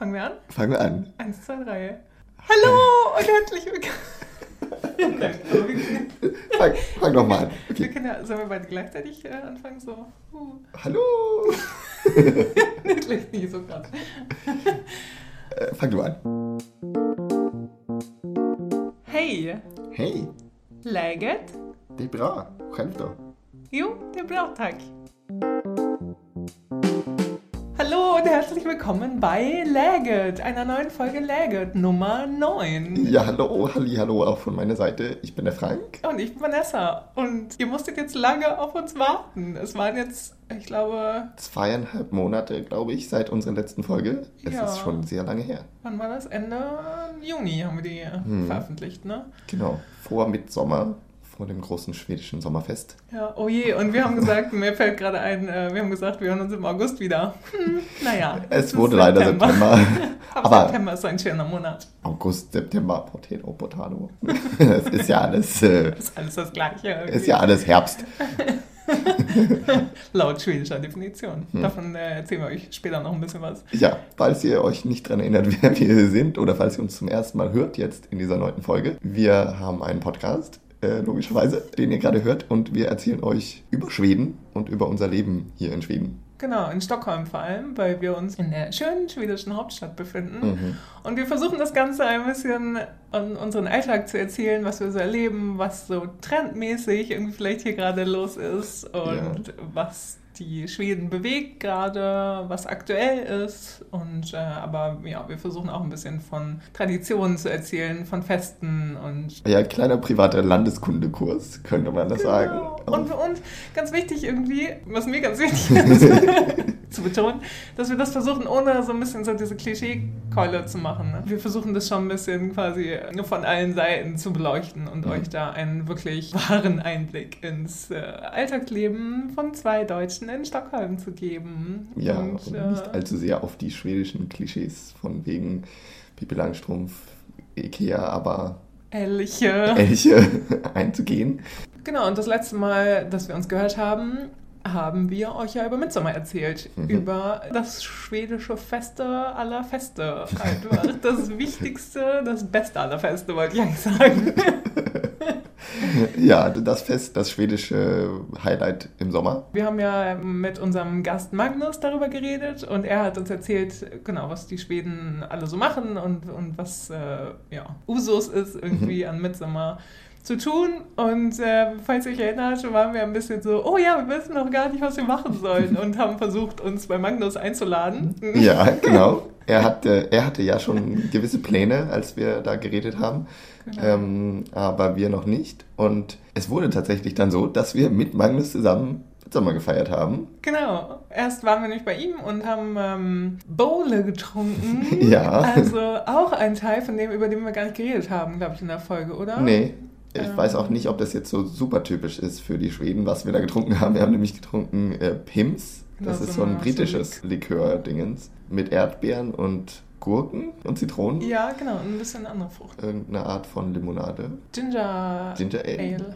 Fangen wir an? Fangen wir an. Eins, zwei, drei. Hallo und herzlich willkommen. fang, fang doch mal an. Okay. Wir können ja, sollen wir beide gleichzeitig äh, anfangen? So. Uh. Hallo. Natürlich nicht so gerade. Äh, fang du an. Hej! Hej! Läget? Det är bra. Själv då? Jo, det är bra tack. Und herzlich willkommen bei Läget, einer neuen Folge Läget Nummer 9. Ja, hallo, halli, hallo auch von meiner Seite. Ich bin der Frank. Und ich bin Vanessa. Und ihr musstet jetzt lange auf uns warten. Es waren jetzt, ich glaube... Zweieinhalb Monate, glaube ich, seit unserer letzten Folge. Es Ja. ist schon sehr lange her. Wann war das? Ende Juni haben wir die Hm. veröffentlicht, ne? Genau. Vor Mitsommer, vor dem großen schwedischen Sommerfest. Ja, oh je. Und wir haben gesagt, mir fällt gerade ein, äh, wir haben gesagt, wir hören uns im August wieder. Hm, naja. Es wurde leider September. Aber Aber September ist ein schöner Monat. August, September, Potato, Potato. Es ist ja alles, äh, Ist alles das Gleiche. irgendwie. ist ja alles Herbst. Laut schwedischer Definition. Hm. Davon äh, erzählen wir euch später noch ein bisschen was. Ja, falls ihr euch nicht daran erinnert, wer wir sind oder falls ihr uns zum ersten Mal hört jetzt in dieser neunten Folge. Wir haben einen Podcast, äh, logischerweise, den ihr gerade hört und wir erzählen euch über Schweden und über unser Leben hier in Schweden. Genau, in Stockholm vor allem, weil wir uns in der schönen schwedischen Hauptstadt befinden. Mhm. Und wir versuchen das Ganze ein bisschen an unseren Alltag zu erzählen, was wir so erleben, was so trendmäßig irgendwie vielleicht hier gerade los ist und was die Schweden bewegt gerade, was aktuell ist. Und äh, aber ja, wir versuchen auch ein bisschen von Traditionen zu erzählen, von Festen und Ja, kleiner privater Landeskundekurs, könnte man das sagen. Genau. Aber- Und für uns ganz wichtig irgendwie, was mir ganz wichtig ist, zu betonen, dass wir das versuchen, ohne so ein bisschen so diese Klischee-Keule zu machen. ne? Wir versuchen das schon ein bisschen quasi nur von allen Seiten zu beleuchten und Mhm. euch da einen wirklich wahren Einblick ins äh, Alltagsleben von zwei Deutschen in Stockholm zu geben. ja, und, und äh, nicht allzu sehr auf die schwedischen Klischees von wegen Pipi Langstrumpf, Ikea, aber Elche. Elche einzugehen. Genau, und das letzte Mal, dass wir uns gehört haben, haben wir euch ja über Midsommer erzählt. Mhm. Über das schwedische Feste aller Feste. Einfach das Wichtigste, das Beste aller Feste, wollte ich eigentlich sagen. Ja, das Fest, das schwedische Highlight im Sommer. Wir haben ja mit unserem Gast Magnus darüber geredet und er hat uns erzählt, genau, was die Schweden alle so machen und, und was äh, ja, Usus ist irgendwie an Midsommer zu tun. Und äh, falls ihr euch erinnert, waren wir ein bisschen so, oh ja, wir wissen noch gar nicht, was wir machen sollen und haben versucht, uns bei Magnus einzuladen. Ja, genau. Er hatte, er hatte ja schon gewisse Pläne, als wir da geredet haben, Genau. ähm, aber wir noch nicht. Und es wurde tatsächlich dann so, dass wir mit Magnus zusammen Sommer gefeiert haben. Genau. Erst waren wir nämlich bei ihm und haben ähm, Bowle getrunken. Ja. Also auch ein Teil von dem, über den wir gar nicht geredet haben, glaube ich, in der Folge, oder? Nee, ich Ähm. weiß auch nicht, ob das jetzt so super typisch ist für die Schweden, was wir da getrunken haben. Wir haben nämlich getrunken äh, Pims. Das Ja, ist so so ein britisches Likör-Dingens mit Erdbeeren und Gurken und Zitronen. Ja, genau, ein bisschen andere Frucht. Irgendeine Art von Limonade. Ginger, Ginger Ale. Ale.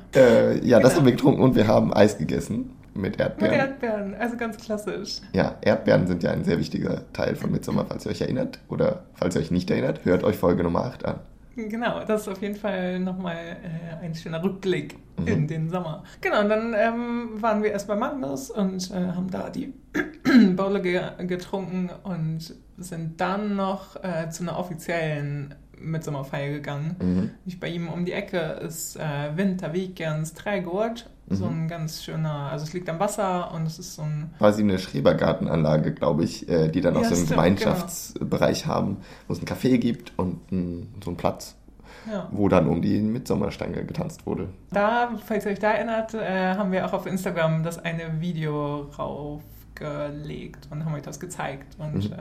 Äh, ja, das Genau. haben wir getrunken und wir haben Eis gegessen mit Mit Erdbeeren. Erdbeeren, also ganz klassisch. ja, Erdbeeren sind ja ein sehr wichtiger Teil von Midsommar, falls ihr euch erinnert. Oder falls ihr euch nicht erinnert, hört euch Folge Nummer 8 an. Genau, das ist auf jeden Fall nochmal äh, ein schöner Rückblick Mhm. in den Sommer. Genau, und dann ähm, waren wir erst bei Magnus und äh, haben da die Bowle ge getrunken und sind dann noch äh, zu einer offiziellen Mitsommerfeier gegangen. Mhm. Nicht bei ihm um die Ecke ist äh, Wintervikens Trädgård. So Mhm. ein ganz schöner, also es liegt am Wasser und es ist so ein Quasi eine Schrebergartenanlage, glaube ich, äh, die dann auch Ja, so einen stimmt, Gemeinschaftsbereich haben, wo es einen Café gibt und ein, so einen Platz, ja. wo dann um die Mitsommerstange getanzt wurde. Da, falls ihr euch da erinnert, äh, haben wir auch auf Instagram das eine Video raufgelegt und haben euch das gezeigt. Und Mhm.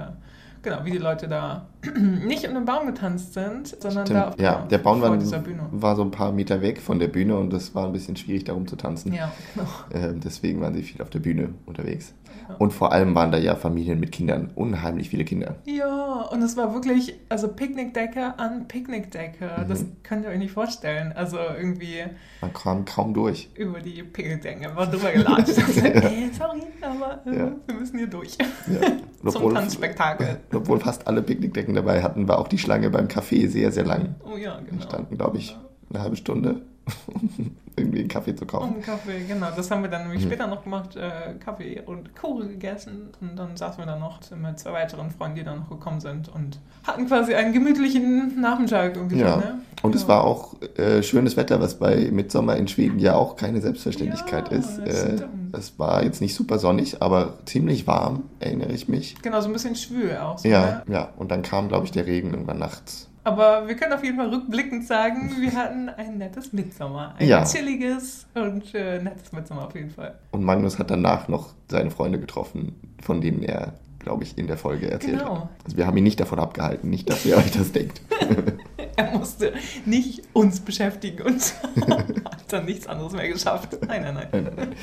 Genau, wie die Leute da nicht um den Baum getanzt sind, sondern da auf Stimmt. Ja, der Baum war, war so ein paar Meter weg von der Bühne und es war ein bisschen schwierig, darum zu tanzen. Ja, genau. Ähm, deswegen waren sie viel auf der Bühne unterwegs. Und vor allem waren da ja Familien mit Kindern, unheimlich viele Kinder. Ja, und es war wirklich, also Picknickdecke an Picknickdecke. Mhm. Das könnt ihr euch nicht vorstellen. Also irgendwie. Man kam kaum durch. Über die Picknickdecken einfach drüber gelatscht. und gesagt, ey, sorry, aber äh, ja. wir müssen hier durch. Ja. Zum Tanzspektakel. Obwohl fast alle Picknickdecken dabei hatten, war auch die Schlange beim Café sehr, sehr lang. Oh ja, genau. Wir standen, glaube ich, eine halbe Stunde irgendwie einen Kaffee zu kaufen. Um einen Kaffee, genau. Das haben wir dann nämlich mhm. später noch gemacht, äh, Kaffee und Kuchen gegessen. Und dann saßen wir dann noch mit zwei weiteren Freunden, die dann noch gekommen sind und hatten quasi einen gemütlichen Nachmittag irgendwie. Ja. Ne? Und ja. es war auch äh, schönes Wetter, was bei Mitsommer in Schweden ja auch keine Selbstverständlichkeit ja, ist. Äh, es war jetzt nicht super sonnig, aber ziemlich warm, erinnere ich mich. Genau, so ein bisschen schwül auch. So, ja, ne? ja. Und dann kam, glaube ich, der Regen irgendwann nachts. Aber wir können auf jeden Fall rückblickend sagen, wir hatten ein nettes Mitsommer. Ein ja. chilliges und äh, nettes Mitsommer auf jeden Fall. Und Magnus hat danach noch seine Freunde getroffen, von denen er, glaube ich, in der Folge erzählt genau. hat. Also wir haben ihn nicht davon abgehalten, nicht, dass ihr euch das denkt. er musste nicht uns beschäftigen und hat dann nichts anderes mehr geschafft. Nein, nein, nein. nein, nein.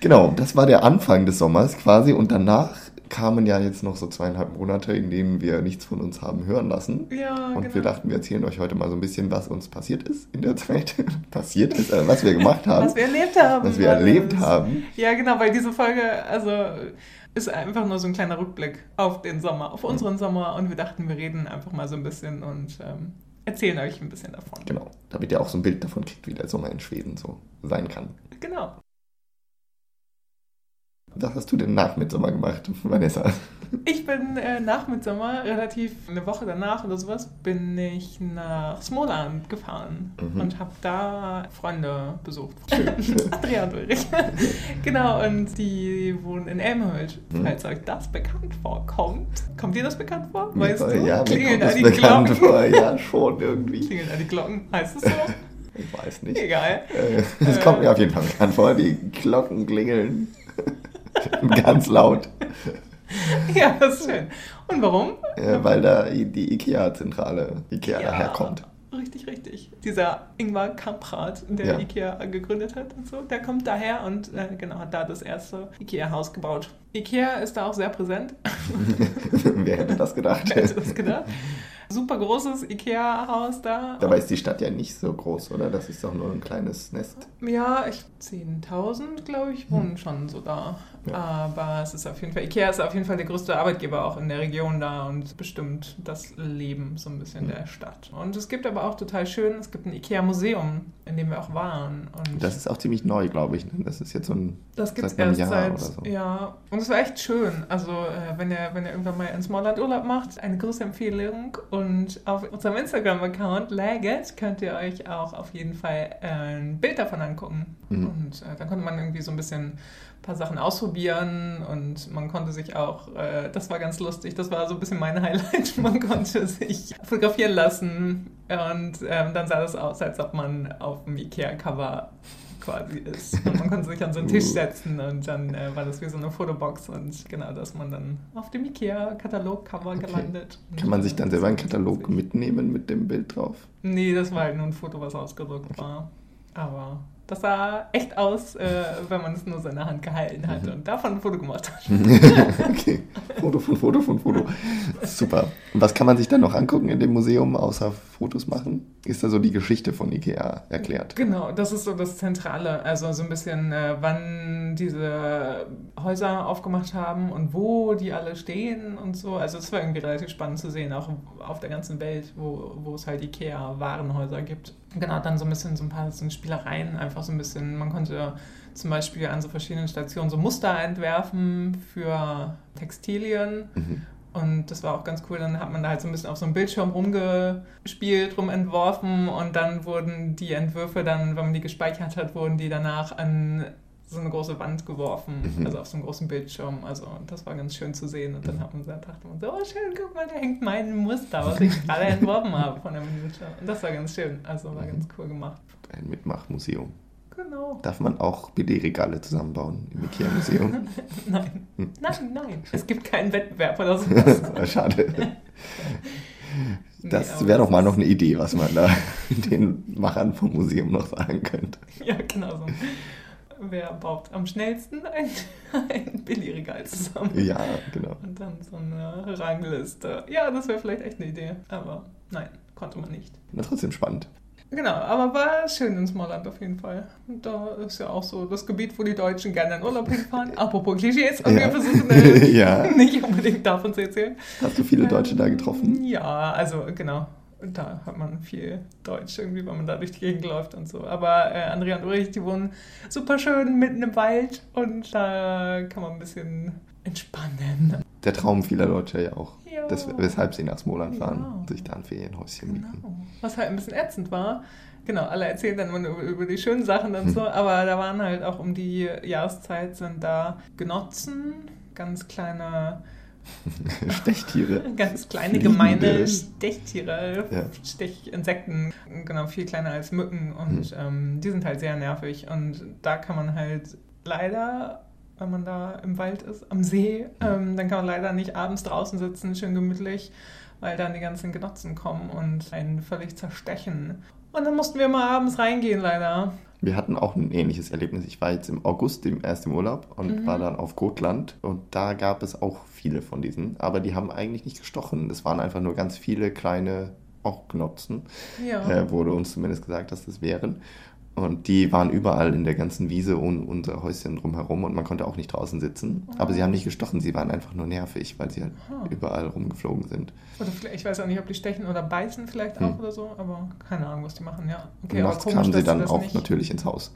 Genau, das war der Anfang des Sommers quasi und danach kamen ja jetzt noch so zweieinhalb Monate, in denen wir nichts von uns haben hören lassen. Ja, und genau. wir dachten, wir erzählen euch heute mal so ein bisschen, was uns passiert ist in der Zeit. passiert ist, äh, was wir gemacht haben. Was wir erlebt haben. Was wir erlebt haben. Ja, genau, weil diese Folge, also ist einfach nur so ein kleiner Rückblick auf den Sommer, auf unseren Sommer. Und wir dachten, wir reden einfach mal so ein bisschen und ähm, erzählen euch ein bisschen davon. Genau, damit ihr auch so ein Bild davon kriegt, wie der Sommer in Schweden so sein kann. Genau. Was hast du denn nach Mitsommer gemacht, Vanessa? Ich bin äh, nach Mitsommer, relativ eine Woche danach oder sowas, bin ich nach Smoland gefahren mhm. und habe da Freunde besucht. Andrea und Ulrich. genau, und die wohnen in Elmhult, mhm. falls euch das bekannt vorkommt. Kommt dir das bekannt vor? Weißt ja, du? Ja, Klingeln da die Glocken? Vor. Ja, schon irgendwie. Klingeln da die Glocken? Heißt es so? Ich weiß nicht. Egal. Es äh, kommt mir auf jeden Fall bekannt vor, die Glocken klingeln. Ganz laut. Ja, das ist schön. Und warum? Ja, weil da die IKEA-Zentrale, IKEA ja, daherkommt. Richtig, richtig. Dieser Ingvar Kamprad, der ja. IKEA gegründet hat und so, der kommt daher und äh, genau hat da das erste IKEA-Haus gebaut. IKEA ist da auch sehr präsent. Wer hätte das gedacht? Wer hätte das gedacht? super großes Ikea-Haus da. Dabei ist die Stadt ja nicht so groß, oder? Das ist doch nur ein kleines Nest. Ja, 10.000, glaube ich, wohnen hm. schon so da. Ja. Aber es ist auf jeden Fall, Ikea ist auf jeden Fall der größte Arbeitgeber auch in der Region da und bestimmt das Leben so ein bisschen hm. der Stadt. Und es gibt aber auch total schön, es gibt ein Ikea-Museum, in dem wir auch waren. Und das ist auch ziemlich neu, glaube ich. Ne? Das ist jetzt so ein. Das gibt es erst Jahr seit. So. Ja, und es war echt schön. Also, äh, wenn, ihr, wenn ihr irgendwann mal in Smallland Urlaub macht, eine große Empfehlung. Und auf unserem Instagram-Account Laget könnt ihr euch auch auf jeden Fall ein Bild davon angucken. Mhm. Und äh, da konnte man irgendwie so ein bisschen paar Sachen ausprobieren und man konnte sich auch, äh, das war ganz lustig, das war so ein bisschen mein Highlight, man konnte sich fotografieren lassen und ähm, dann sah das aus, als ob man auf dem Ikea-Cover quasi ist. Und man konnte sich an so einen Tisch setzen und dann äh, war das wie so eine Fotobox und genau, dass man dann auf dem IKEA-Katalog-Cover okay. gelandet. Kann man sich dann selber einen Katalog mitnehmen mit dem Bild drauf? Nee, das war halt nur ein Foto, was ausgedruckt okay. war. Aber das sah echt aus, äh, wenn man es nur so in der Hand gehalten hat mhm. und davon ein Foto gemacht hat. okay, Foto von Foto von Foto. Super. Und was kann man sich dann noch angucken in dem Museum, außer Fotos machen? Ist da so die Geschichte von Ikea erklärt? Genau, das ist so das Zentrale. Also so ein bisschen, äh, wann diese Häuser aufgemacht haben und wo die alle stehen und so. Also es war irgendwie relativ spannend zu sehen, auch auf der ganzen Welt, wo, wo es halt Ikea-Warenhäuser gibt. Genau, dann so ein bisschen so ein paar so Spielereien, einfach so ein bisschen, man konnte zum Beispiel an so verschiedenen Stationen so Muster entwerfen für Textilien. Mhm. Und das war auch ganz cool. Dann hat man da halt so ein bisschen auf so einem Bildschirm rumgespielt, rumentworfen und dann wurden die Entwürfe dann, wenn man die gespeichert hat, wurden die danach an so eine große Wand geworfen, mhm. also auf so einem großen Bildschirm. Also das war ganz schön zu sehen. Und dann hat man so, dachte man so, oh schön, guck mal, da hängt mein Muster, was ich gerade entworfen habe von dem Bildschirm. Und das war ganz schön. Also war ganz cool gemacht. Ein Mitmachmuseum. Genau. Darf man auch BD-Regale zusammenbauen im Ikea-Museum? nein. Hm. Nein, nein. Es gibt keinen Wettbewerb oder sowas. Schade. Das nee, wäre doch mal noch eine Idee, was man da den Machern vom Museum noch sagen könnte. Ja, genau so wer baut am schnellsten ein, ein Billigregal zusammen. Ja, genau. Und dann so eine Rangliste. Ja, das wäre vielleicht echt eine Idee. Aber nein, konnte man nicht. Na, trotzdem spannend. Genau, aber war schön in Smallland auf jeden Fall. Und da ist ja auch so das Gebiet, wo die Deutschen gerne in Urlaub hinfahren. Apropos Klischees, und Ja. wir versuchen äh, Ja. nicht unbedingt davon zu erzählen. Hast du viele Deutsche da getroffen? Ja, also genau. Da hat man viel Deutsch irgendwie, wenn man da durch die Gegend läuft und so. Aber äh, Andrea und Ulrich, die wohnen super schön mitten im Wald und da kann man ein bisschen entspannen. Der Traum vieler Deutscher ja auch. Das, weshalb sie nach Smoland fahren, Ja. sich da ein Ferienhäuschen mieten. Genau. Was halt ein bisschen ätzend war. Genau, alle erzählen dann über, über die schönen Sachen und so, aber da waren halt auch um die Jahreszeit sind da Genotzen, ganz kleine, Stechtiere. ganz kleine Fliegende. gemeine Stechtiere, Ja. Stechinsekten, genau, viel kleiner als Mücken und ähm, die sind halt sehr nervig und da kann man halt leider wenn man da im Wald ist, am See, ähm, dann kann man leider nicht abends draußen sitzen, schön gemütlich, weil dann die ganzen Genotzen kommen und einen völlig zerstechen. Und dann mussten wir mal abends reingehen, leider. Wir hatten auch ein ähnliches Erlebnis. Ich war jetzt im August im, erst im Urlaub und Mhm. war dann auf Gotland und da gab es auch viele von diesen, aber die haben eigentlich nicht gestochen. Es waren einfach nur ganz viele kleine auch Knotzen, Ja. äh, wurde uns zumindest gesagt, dass das wären. Und die waren überall in der ganzen Wiese um unser Häuschen drumherum und man konnte auch nicht draußen sitzen. Aber sie haben nicht gestochen, sie waren einfach nur nervig, weil sie halt Aha. überall rumgeflogen sind. Oder ich weiß auch nicht, ob die stechen oder beißen vielleicht auch Hm. oder so, aber keine Ahnung, was die machen, ja. Okay, und aber nachts komisch, kamen sie dann auch nicht... natürlich ins Haus.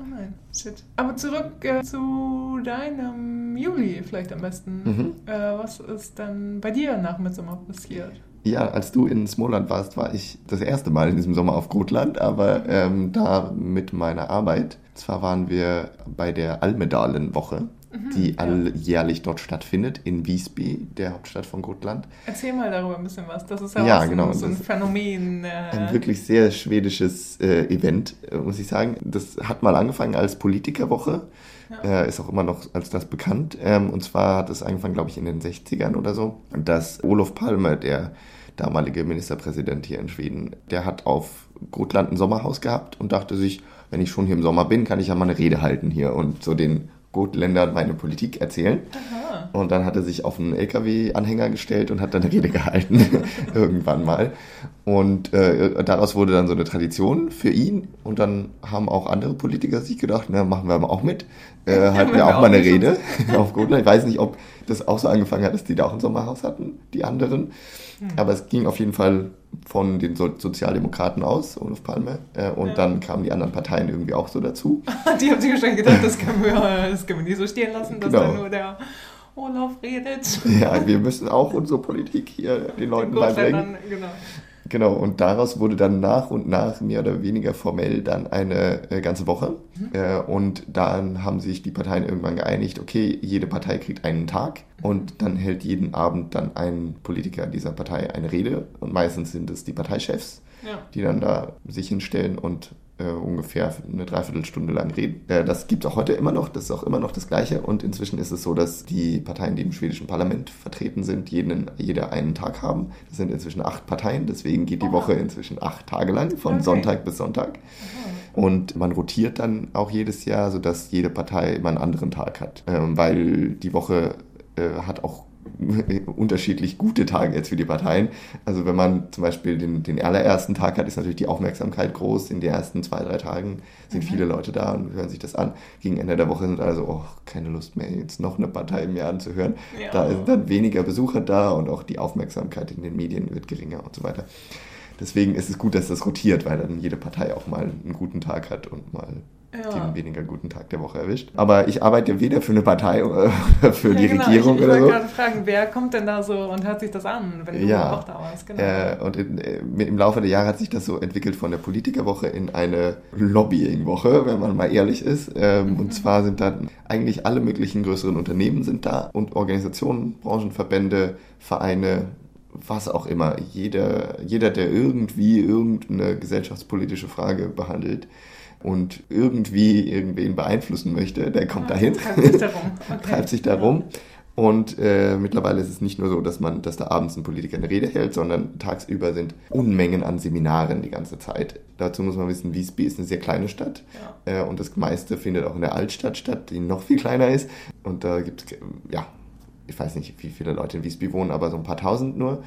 Oh nein, shit. Aber zurück äh, zu deinem Juli vielleicht am besten. Mhm. Äh, was ist dann bei dir nach Mitsommer passiert? Ja, als du in Smoland warst, war ich das erste Mal in diesem Sommer auf Gotland, aber ähm, da mit meiner Arbeit. Zwar waren wir bei der Almedalen-Woche, die Mhm, ja. alljährlich dort stattfindet, in Visby, der Hauptstadt von Gotland. Erzähl mal darüber ein bisschen was. Das ist ja, Ja, auch so, genau, so ein Phänomen. Äh, Ein wirklich sehr schwedisches äh, Event, äh, muss ich sagen. Das hat mal angefangen als Politikerwoche, Ja. äh, ist auch immer noch als das bekannt. Ähm, und zwar hat es angefangen, glaube ich, in den 60ern oder so, dass Olof Palme, der damalige Ministerpräsident hier in Schweden, der hat auf Gotland ein Sommerhaus gehabt und dachte sich, wenn ich schon hier im Sommer bin, kann ich ja mal eine Rede halten hier und so den Gotländern meine Politik erzählen. Aha. Und dann hat er sich auf einen LKW-Anhänger gestellt und hat dann eine Rede gehalten, irgendwann mal. Und äh, daraus wurde dann so eine Tradition für ihn. Und dann haben auch andere Politiker sich gedacht, na, machen wir aber auch mit. Äh, halten wir auch mal eine Rede auf Gotland. Ich weiß nicht, ob das auch so angefangen hat, dass die da auch ein Sommerhaus hatten, die anderen. Aber es ging auf jeden Fall von den so Sozialdemokraten aus, Olof Palme. Äh, und Ja. dann kamen die anderen Parteien irgendwie auch so dazu. Die haben sich wahrscheinlich gedacht, das können wir, das können wir nicht so stehen lassen, dass Genau. da nur der Olaf redet. Ja, wir müssen auch unsere Politik hier den Leuten Den beibringen. Gotländern, Genau. Genau, und daraus wurde dann nach und nach mehr oder weniger formell dann eine äh, ganze Woche. Äh, und dann haben sich die Parteien irgendwann geeinigt, okay, jede Partei kriegt einen Tag und dann hält jeden Abend dann ein Politiker dieser Partei eine Rede. Und meistens sind es die Parteichefs, Ja. die dann da sich hinstellen und äh, ungefähr eine Dreiviertelstunde lang reden. Äh, das gibt es auch heute immer noch, das ist auch immer noch das Gleiche. Und inzwischen ist es so, dass die Parteien, die im schwedischen Parlament vertreten sind, jeden, jeder einen Tag haben. Das sind inzwischen acht Parteien, deswegen geht die Oha. Woche inzwischen acht Tage lang, von Okay. Sonntag bis Sonntag. Und man rotiert dann auch jedes Jahr, sodass jede Partei immer einen anderen Tag hat. Ähm, weil die Woche äh, hat auch unterschiedlich gute Tage jetzt für die Parteien. Also wenn man zum Beispiel den, den allerersten Tag hat, ist natürlich die Aufmerksamkeit groß. In den ersten zwei, drei Tagen sind viele Leute da und hören sich das an. Gegen Ende der Woche sind alle so, oh, keine Lust mehr, jetzt noch eine Partei im Jahr anzuhören. Ja. Da sind dann weniger Besucher da und auch die Aufmerksamkeit in den Medien wird geringer und so weiter. Deswegen ist es gut, dass das rotiert, weil dann jede Partei auch mal einen guten Tag hat und mal Ja. den weniger guten Tag der Woche erwischt. Aber ich arbeite weder für eine Partei oder für die ja, genau. Regierung ich, ich oder wollte so. gerade fragen, wer kommt denn da so und hört sich das an, wenn du Ja. auch da warst? Genau. Äh, und in, äh, im Laufe der Jahre hat sich das so entwickelt von der Politikerwoche in eine Lobbyingwoche, wenn man mal ehrlich ist. Ähm, Und zwar sind dann eigentlich alle möglichen größeren Unternehmen sind da und Organisationen, Branchenverbände, Vereine, was auch immer. Jeder, jeder, der irgendwie irgendeine gesellschaftspolitische Frage behandelt und irgendwie irgendwen beeinflussen möchte, der kommt Ah, dahin. Treibt sich darum. Okay. treibt sich darum. Und äh, mittlerweile ist es nicht nur so, dass man, dass da abends ein Politiker eine Rede hält, sondern tagsüber sind Unmengen an Seminaren die ganze Zeit. Dazu muss man wissen, Wiesby ist eine sehr kleine Stadt ja. äh, und das meiste findet auch in der Altstadt statt, die noch viel kleiner ist. Und da gibt es, ja, ich weiß nicht, wie viele Leute in Wiesby wohnen, aber so ein paar tausend nur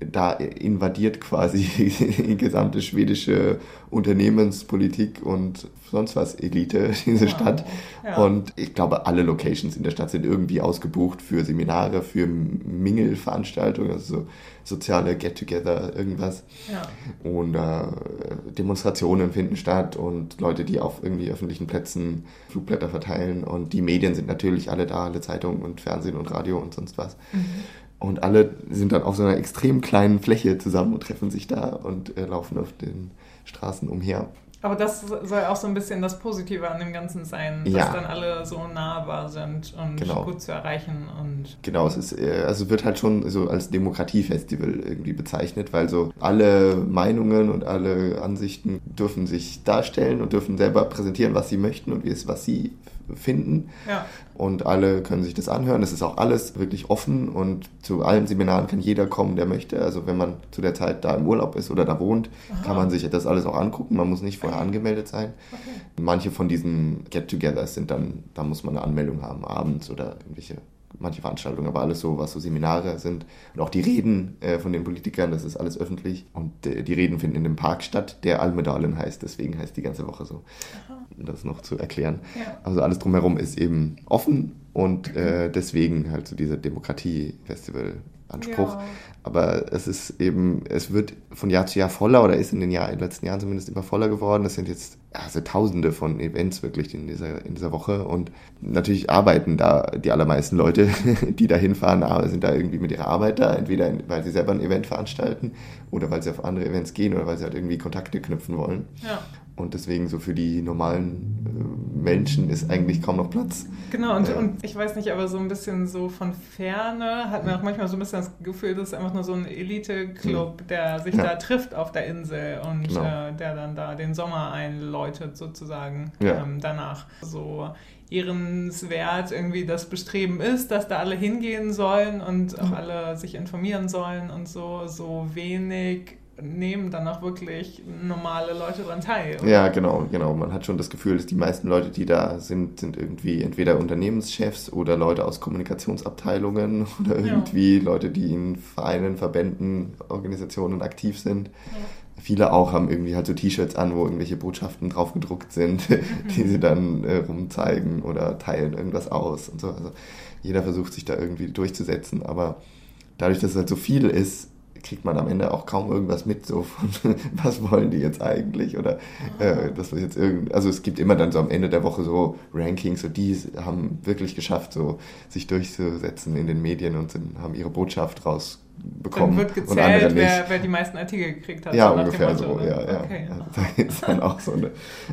da invadiert quasi die gesamte schwedische Unternehmenspolitik und sonst was Elite diese ja, Stadt. Ja. Und ich glaube, alle Locations in der Stadt sind irgendwie ausgebucht für Seminare, für Mingelveranstaltungen, also so soziale Get-Together, irgendwas. Ja. Und äh, Demonstrationen finden statt und Leute, die auf irgendwie öffentlichen Plätzen Flugblätter verteilen. Und die Medien sind natürlich alle da, alle Zeitungen und Fernsehen und Radio und sonst was. Mhm. Und alle sind dann auf so einer extrem kleinen Fläche zusammen und treffen sich da und äh, laufen auf den Straßen umher. Aber das soll auch so ein bisschen das Positive an dem Ganzen sein, dass ja. dann alle so nahbar sind und genau. gut zu erreichen. Und genau, es ist, äh, also wird halt schon so als Demokratiefestival irgendwie bezeichnet, weil so alle Meinungen und alle Ansichten dürfen sich darstellen und dürfen selber präsentieren, was sie möchten und wie es, was sie finden. Ja. Und alle können sich das anhören. Es ist auch alles wirklich offen und zu allen Seminaren kann jeder kommen, der möchte. Also wenn man zu der Zeit da im Urlaub ist oder da wohnt, Aha. kann man sich das alles auch angucken. Man muss nicht vorher angemeldet sein. Okay. Manche von diesen Get-togethers sind dann, da muss man eine Anmeldung haben, abends oder irgendwelche manche Veranstaltungen, aber alles so, was so Seminare sind. Und auch die Reden äh, von den Politikern, das ist alles öffentlich. Und äh, die Reden finden in dem Park statt, der Almedalen heißt, deswegen heißt die ganze Woche so. Um das noch zu erklären. Ja. Also alles drumherum ist eben offen und äh, deswegen halt so dieser Demokratie-Festival-Anspruch. Ja. Aber es ist eben, es wird von Jahr zu Jahr voller oder ist in den, Jahr, in den letzten Jahren zumindest immer voller geworden. Es sind jetzt also Tausende von Events wirklich in dieser, in dieser Woche und natürlich arbeiten da die allermeisten Leute, die da hinfahren, sind da irgendwie mit ihrer Arbeit da, entweder weil sie selber ein Event veranstalten oder weil sie auf andere Events gehen oder weil sie halt irgendwie Kontakte knüpfen wollen. Ja. Und deswegen so für die normalen äh, Menschen ist eigentlich kaum noch Platz. Genau, und, äh, und ich weiß nicht, aber so ein bisschen so von Ferne hat man auch manchmal so ein bisschen das Gefühl, das ist einfach nur so ein Elite-Club, mhm. der sich ja. da trifft auf der Insel und genau. äh, der dann da den Sommer einläutet sozusagen ja. ähm, danach. So ehrenswert irgendwie das Bestreben ist, dass da alle hingehen sollen und auch mhm. alle sich informieren sollen und so, so wenig nehmen dann auch wirklich normale Leute daran teil. Oder? Ja, genau, genau. Man hat schon das Gefühl, dass die meisten Leute, die da sind, sind irgendwie entweder Unternehmenschefs oder Leute aus Kommunikationsabteilungen oder irgendwie ja. Leute, die in Vereinen, Verbänden, Organisationen aktiv sind. Ja. Viele auch haben irgendwie halt so T-Shirts an, wo irgendwelche Botschaften drauf gedruckt sind, mhm. die sie dann äh, rumzeigen oder teilen irgendwas aus und so. Also jeder versucht sich da irgendwie durchzusetzen, aber dadurch, dass es halt so viel ist, kriegt man am Ende auch kaum irgendwas mit, so von, was wollen die jetzt eigentlich oder äh, das jetzt irgend, also es gibt immer dann so am Ende der Woche so Rankings, so die haben wirklich geschafft, so sich durchzusetzen in den Medien und sind, haben ihre Botschaft rausbekommen. Dann wird gezählt, wer, wer, die meisten Artikel gekriegt hat. Ja, so ungefähr so, ne? ja, ja. Okay. Also, ist dann auch so eine,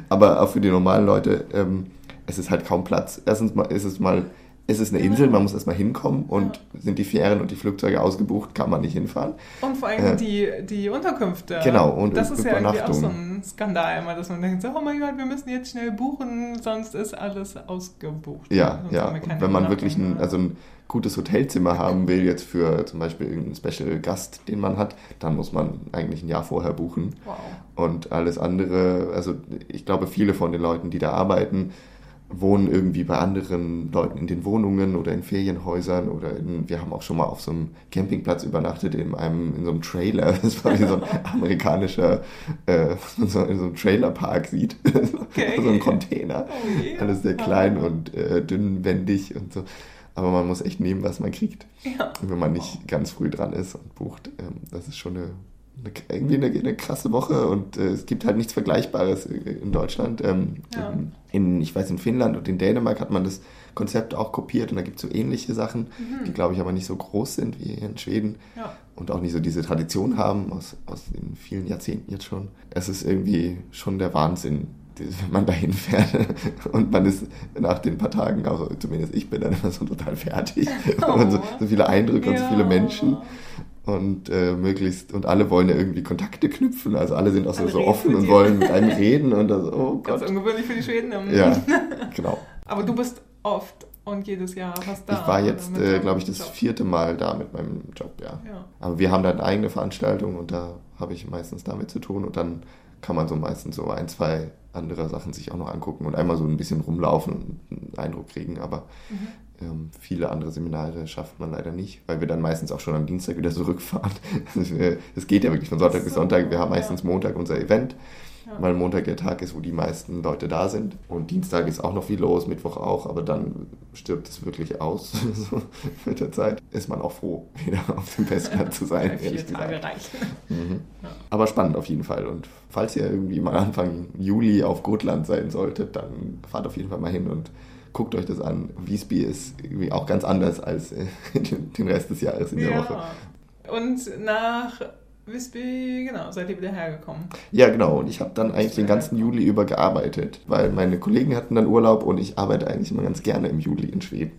aber auch für die normalen Leute, ähm, es ist halt kaum Platz. Erstens mal ist es mal es ist eine Insel, man muss erstmal hinkommen und sind die Fähren und die Flugzeuge ausgebucht, kann man nicht hinfahren. Und vor allem äh, die, die Unterkünfte. Genau, und Das ist ja irgendwie auch so ein Skandal immer, dass man denkt, so, oh mein Gott, wir müssen jetzt schnell buchen, sonst ist alles ausgebucht. Ja, ja. Und wenn man wirklich ein, also ein gutes Hotelzimmer haben will, jetzt für zum Beispiel irgendeinen Special Gast, den man hat, dann muss man eigentlich ein Jahr vorher buchen. Wow. Und alles andere, also ich glaube, viele von den Leuten, die da arbeiten, wohnen irgendwie bei anderen Leuten in den Wohnungen oder in Ferienhäusern oder in, wir haben auch schon mal auf so einem Campingplatz übernachtet in einem in so einem Trailer. Das war wie so ein amerikanischer äh, so in so einem Trailerpark sieht. Okay. so ein Container. Oh yeah. Alles sehr klein und äh, dünnwendig und so. Aber man muss echt nehmen, was man kriegt. Ja. Wenn man nicht ganz früh dran ist und bucht. Ähm, das ist schon eine eine, irgendwie eine, eine, krasse Woche und äh, es gibt halt nichts Vergleichbares in Deutschland. Ähm, ja. in, ich weiß, in Finnland und in Dänemark hat man das Konzept auch kopiert und da gibt es so ähnliche Sachen, mhm. die glaube ich aber nicht so groß sind wie hier in Schweden ja. und auch nicht so diese Tradition haben aus, aus den vielen Jahrzehnten jetzt schon. Es ist irgendwie schon der Wahnsinn, wenn man dahin fährt und man ist nach den paar Tagen, also zumindest ich bin dann immer so total fertig. Oh. So, so, viele Eindrücke ja. und so viele Menschen und äh, möglichst und alle wollen ja irgendwie Kontakte knüpfen, also alle sind auch so, so offen und wollen mit einem reden und das, oh Gott. Ganz ungewöhnlich für die Schweden. Ja, genau. Aber du bist oft und jedes Jahr fast da. Ich war jetzt, äh, glaube ich, das Job. vierte Mal da mit meinem Job, ja. Ja. Aber wir haben dann eigene Veranstaltungen und da habe ich meistens damit zu tun und dann kann man so meistens so ein, zwei andere Sachen sich auch noch angucken und einmal so ein bisschen rumlaufen und einen Eindruck kriegen, aber Mhm. Ähm, viele andere Seminare schafft man leider nicht, weil wir dann meistens auch schon am Dienstag wieder zurückfahren. Es geht ja wirklich von Sonntag bis So, Sonntag. Wir haben ja. meistens Montag unser Event, Ja. weil Montag der Tag ist, wo die meisten Leute da sind. Und Dienstag ist auch noch viel los, Mittwoch auch, aber dann stirbt es wirklich aus. so mit der Zeit ist man auch froh, wieder auf dem Festland zu sein, ehrlich Tage gesagt. Mhm. Ja. Aber spannend auf jeden Fall. Und falls ihr irgendwie mal Anfang Juli auf Gotland sein solltet, dann fahrt auf jeden Fall mal hin und guckt euch das an. Wiesby ist irgendwie auch ganz anders als äh, den Rest des Jahres in der Woche. Ja. Und nach Visby, genau, seid ihr wieder hergekommen. Ja, genau. Und ich habe dann eigentlich den ganzen Juli über gearbeitet, weil meine Kollegen hatten dann Urlaub und ich arbeite eigentlich immer ganz gerne im Juli in Schweden.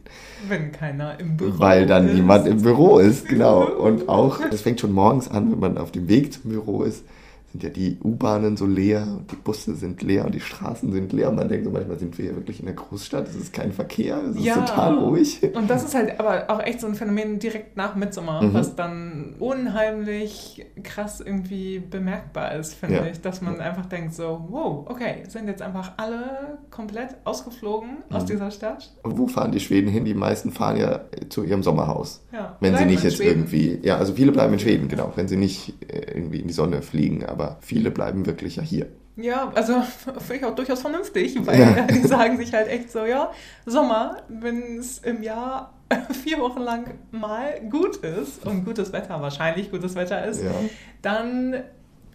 Wenn keiner im Büro Weil dann ist. niemand im Büro ist, genau. Und auch, das fängt schon morgens an, wenn man auf dem Weg zum Büro ist, sind ja die U-Bahnen so leer die Busse sind leer und die Straßen sind leer. Und man denkt so, manchmal sind wir hier wirklich in der Großstadt, es ist kein Verkehr, es ist Ja. total ruhig. Und das ist halt aber auch echt so ein Phänomen direkt nach Midsommar, Mhm. was dann unheimlich krass irgendwie bemerkbar ist, finde Ja. ich. Dass man einfach denkt so, wow, okay, sind jetzt einfach alle komplett ausgeflogen aus Mhm. dieser Stadt. Und wo fahren die Schweden hin? Die meisten fahren ja zu ihrem Sommerhaus. Ja, Wenn sie nicht jetzt Schweden. irgendwie, ja, also viele bleiben in Schweden, genau, wenn sie nicht äh, irgendwie in die Sonne fliegen, aber viele bleiben wirklich ja hier. Ja, also finde ich auch durchaus vernünftig, weil Ja. die sagen sich halt echt so, ja, Sommer, wenn es im Jahr vier Wochen lang mal gut ist und gutes Wetter, wahrscheinlich gutes Wetter ist, Ja. dann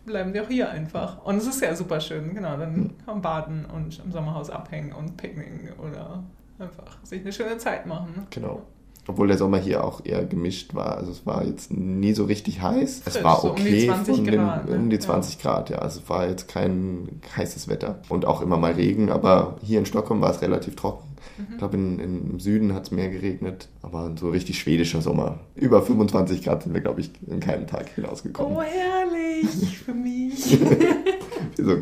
bleiben wir auch hier einfach. Und es ist ja super schön, genau, dann Hm. kann man baden und im Sommerhaus abhängen und picknicken oder einfach sich eine schöne Zeit machen. Genau. Obwohl der Sommer hier auch eher gemischt war. Also es war jetzt nie so richtig heiß. Es war so um die okay 20 von Grad, den, ne? um die Ja. 20 Grad, ja. Also es war jetzt kein heißes Wetter. Und auch immer mal Regen, aber hier in Stockholm war es relativ trocken. Mhm. Ich glaube, in, in, im Süden hat es mehr geregnet, aber ein so richtig schwedischer Sommer. Über 25 Grad sind wir, glaube ich, in keinem Tag hinausgekommen. Oh, herrlich für mich. Wie so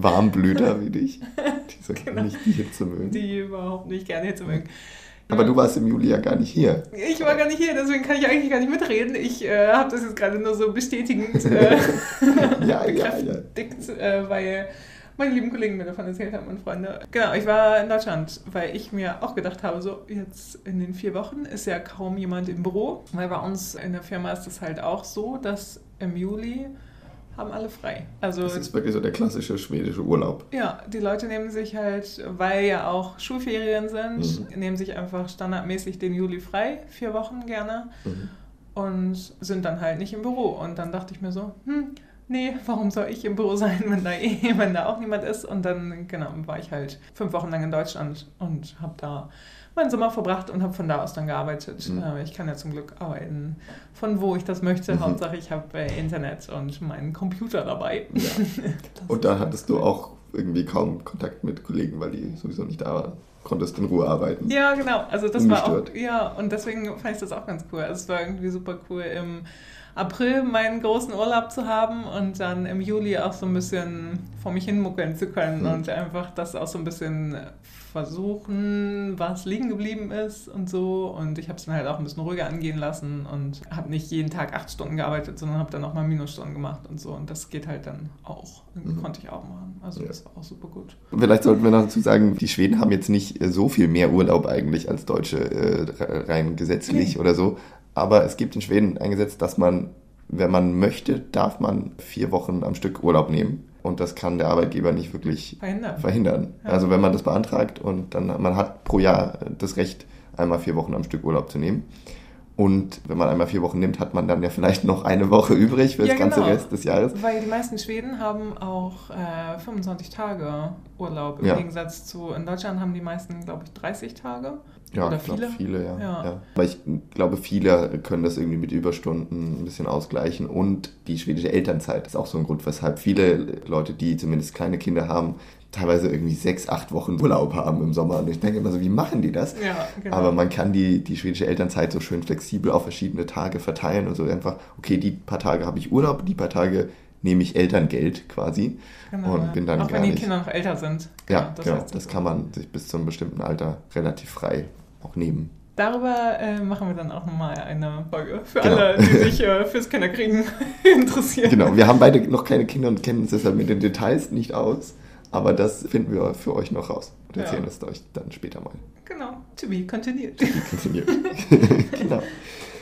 Warmblüter wie dich, die so Genau. nicht die Hitze mögen. Die überhaupt nicht gerne Hitze mögen. Aber du warst im Juli ja gar nicht hier. Ich war gar nicht hier, deswegen kann ich eigentlich gar nicht mitreden. Ich äh, habe das jetzt gerade nur so bestätigend äh, Ja, ja, ja. bekräftigt, äh, weil meine lieben Kollegen mir davon erzählt haben und Freunde. Genau, ich war in Deutschland, weil ich mir auch gedacht habe, so jetzt in den vier Wochen ist ja kaum jemand im Büro. Weil bei uns in der Firma ist es halt auch so, dass im Juli haben alle frei. Also Das ist wirklich so der klassische schwedische Urlaub. ja, die Leute nehmen sich halt, weil ja auch Schulferien sind, Mhm. nehmen sich einfach standardmäßig den Juli frei, vier Wochen gerne, Mhm. und sind dann halt nicht im Büro. Und dann dachte ich mir so, hm, nee, warum soll ich im Büro sein, wenn da, eh, wenn da auch niemand ist? Und dann, genau, war ich halt fünf Wochen lang in Deutschland und habe da meinen Sommer verbracht und habe von da aus dann gearbeitet. Mhm. Äh, Ich kann ja zum Glück arbeiten, von wo ich das möchte. Mhm. Hauptsache, ich habe äh, Internet und meinen Computer dabei. Ja. Und da hattest du auch irgendwie kaum Kontakt mit Kollegen, weil die sowieso nicht da waren. Konntest in Ruhe arbeiten. Ja, genau. Also das war auch, Ungestört. ja, und deswegen fand ich das auch ganz cool. Also es war irgendwie super cool, im April meinen großen Urlaub zu haben und dann im Juli auch so ein bisschen vor mich hin muckeln zu können Mhm. und einfach das auch so ein bisschen versuchen, was liegen geblieben ist und so. Und ich habe es dann halt auch ein bisschen ruhiger angehen lassen und habe nicht jeden Tag acht Stunden gearbeitet, sondern habe dann auch mal Minusstunden gemacht und so. Und das geht halt dann auch. Mhm. Konnte ich auch machen. Also Ja. das war auch super gut. Vielleicht sollten wir noch dazu sagen, die Schweden haben jetzt nicht äh, so viel mehr Urlaub eigentlich als Deutsche äh, rein gesetzlich Nee. oder so. Aber es gibt in Schweden ein Gesetz, dass man, wenn man möchte, darf man vier Wochen am Stück Urlaub nehmen. Und das kann der Arbeitgeber nicht wirklich Verhindern. verhindern. Ja. Also wenn man das beantragt und dann man hat pro Jahr das Recht, einmal vier Wochen am Stück Urlaub zu nehmen. Und wenn man einmal vier Wochen nimmt, hat man dann ja vielleicht noch eine Woche übrig für das Ja, ganze genau. Rest des Jahres. Weil die meisten Schweden haben auch äh, 25 Tage Urlaub. Im Ja. Gegensatz zu in Deutschland haben die meisten, glaube ich, 30 Tage. Ja, ich glaube viele? ja, Ja. ja. Aber ich glaube, viele können das irgendwie mit Überstunden ein bisschen ausgleichen. Und die schwedische Elternzeit ist auch so ein Grund, weshalb viele Leute, die zumindest kleine Kinder haben, teilweise irgendwie sechs, acht Wochen Urlaub haben im Sommer. Und ich denke immer so, wie machen die das? Ja, genau. Aber man kann die, die schwedische Elternzeit so schön flexibel auf verschiedene Tage verteilen und so einfach, okay, die paar Tage habe ich Urlaub, die paar Tage nehme ich Elterngeld quasi genau, und bin dann auch gar wenn die nicht. Kinder noch älter sind. Ja, das genau. heißt, Das kann man sich bis zu einem bestimmten Alter relativ frei auch nehmen. Darüber äh, machen wir dann auch nochmal eine Folge für genau. alle, die sich äh, fürs Kinderkriegen interessieren. Genau, wir haben beide noch keine Kinder und kennen uns deshalb mit den Details nicht aus. Aber das finden wir für euch noch raus und erzählen ja. das euch dann später mal. Genau, to be continued. To be continued. genau.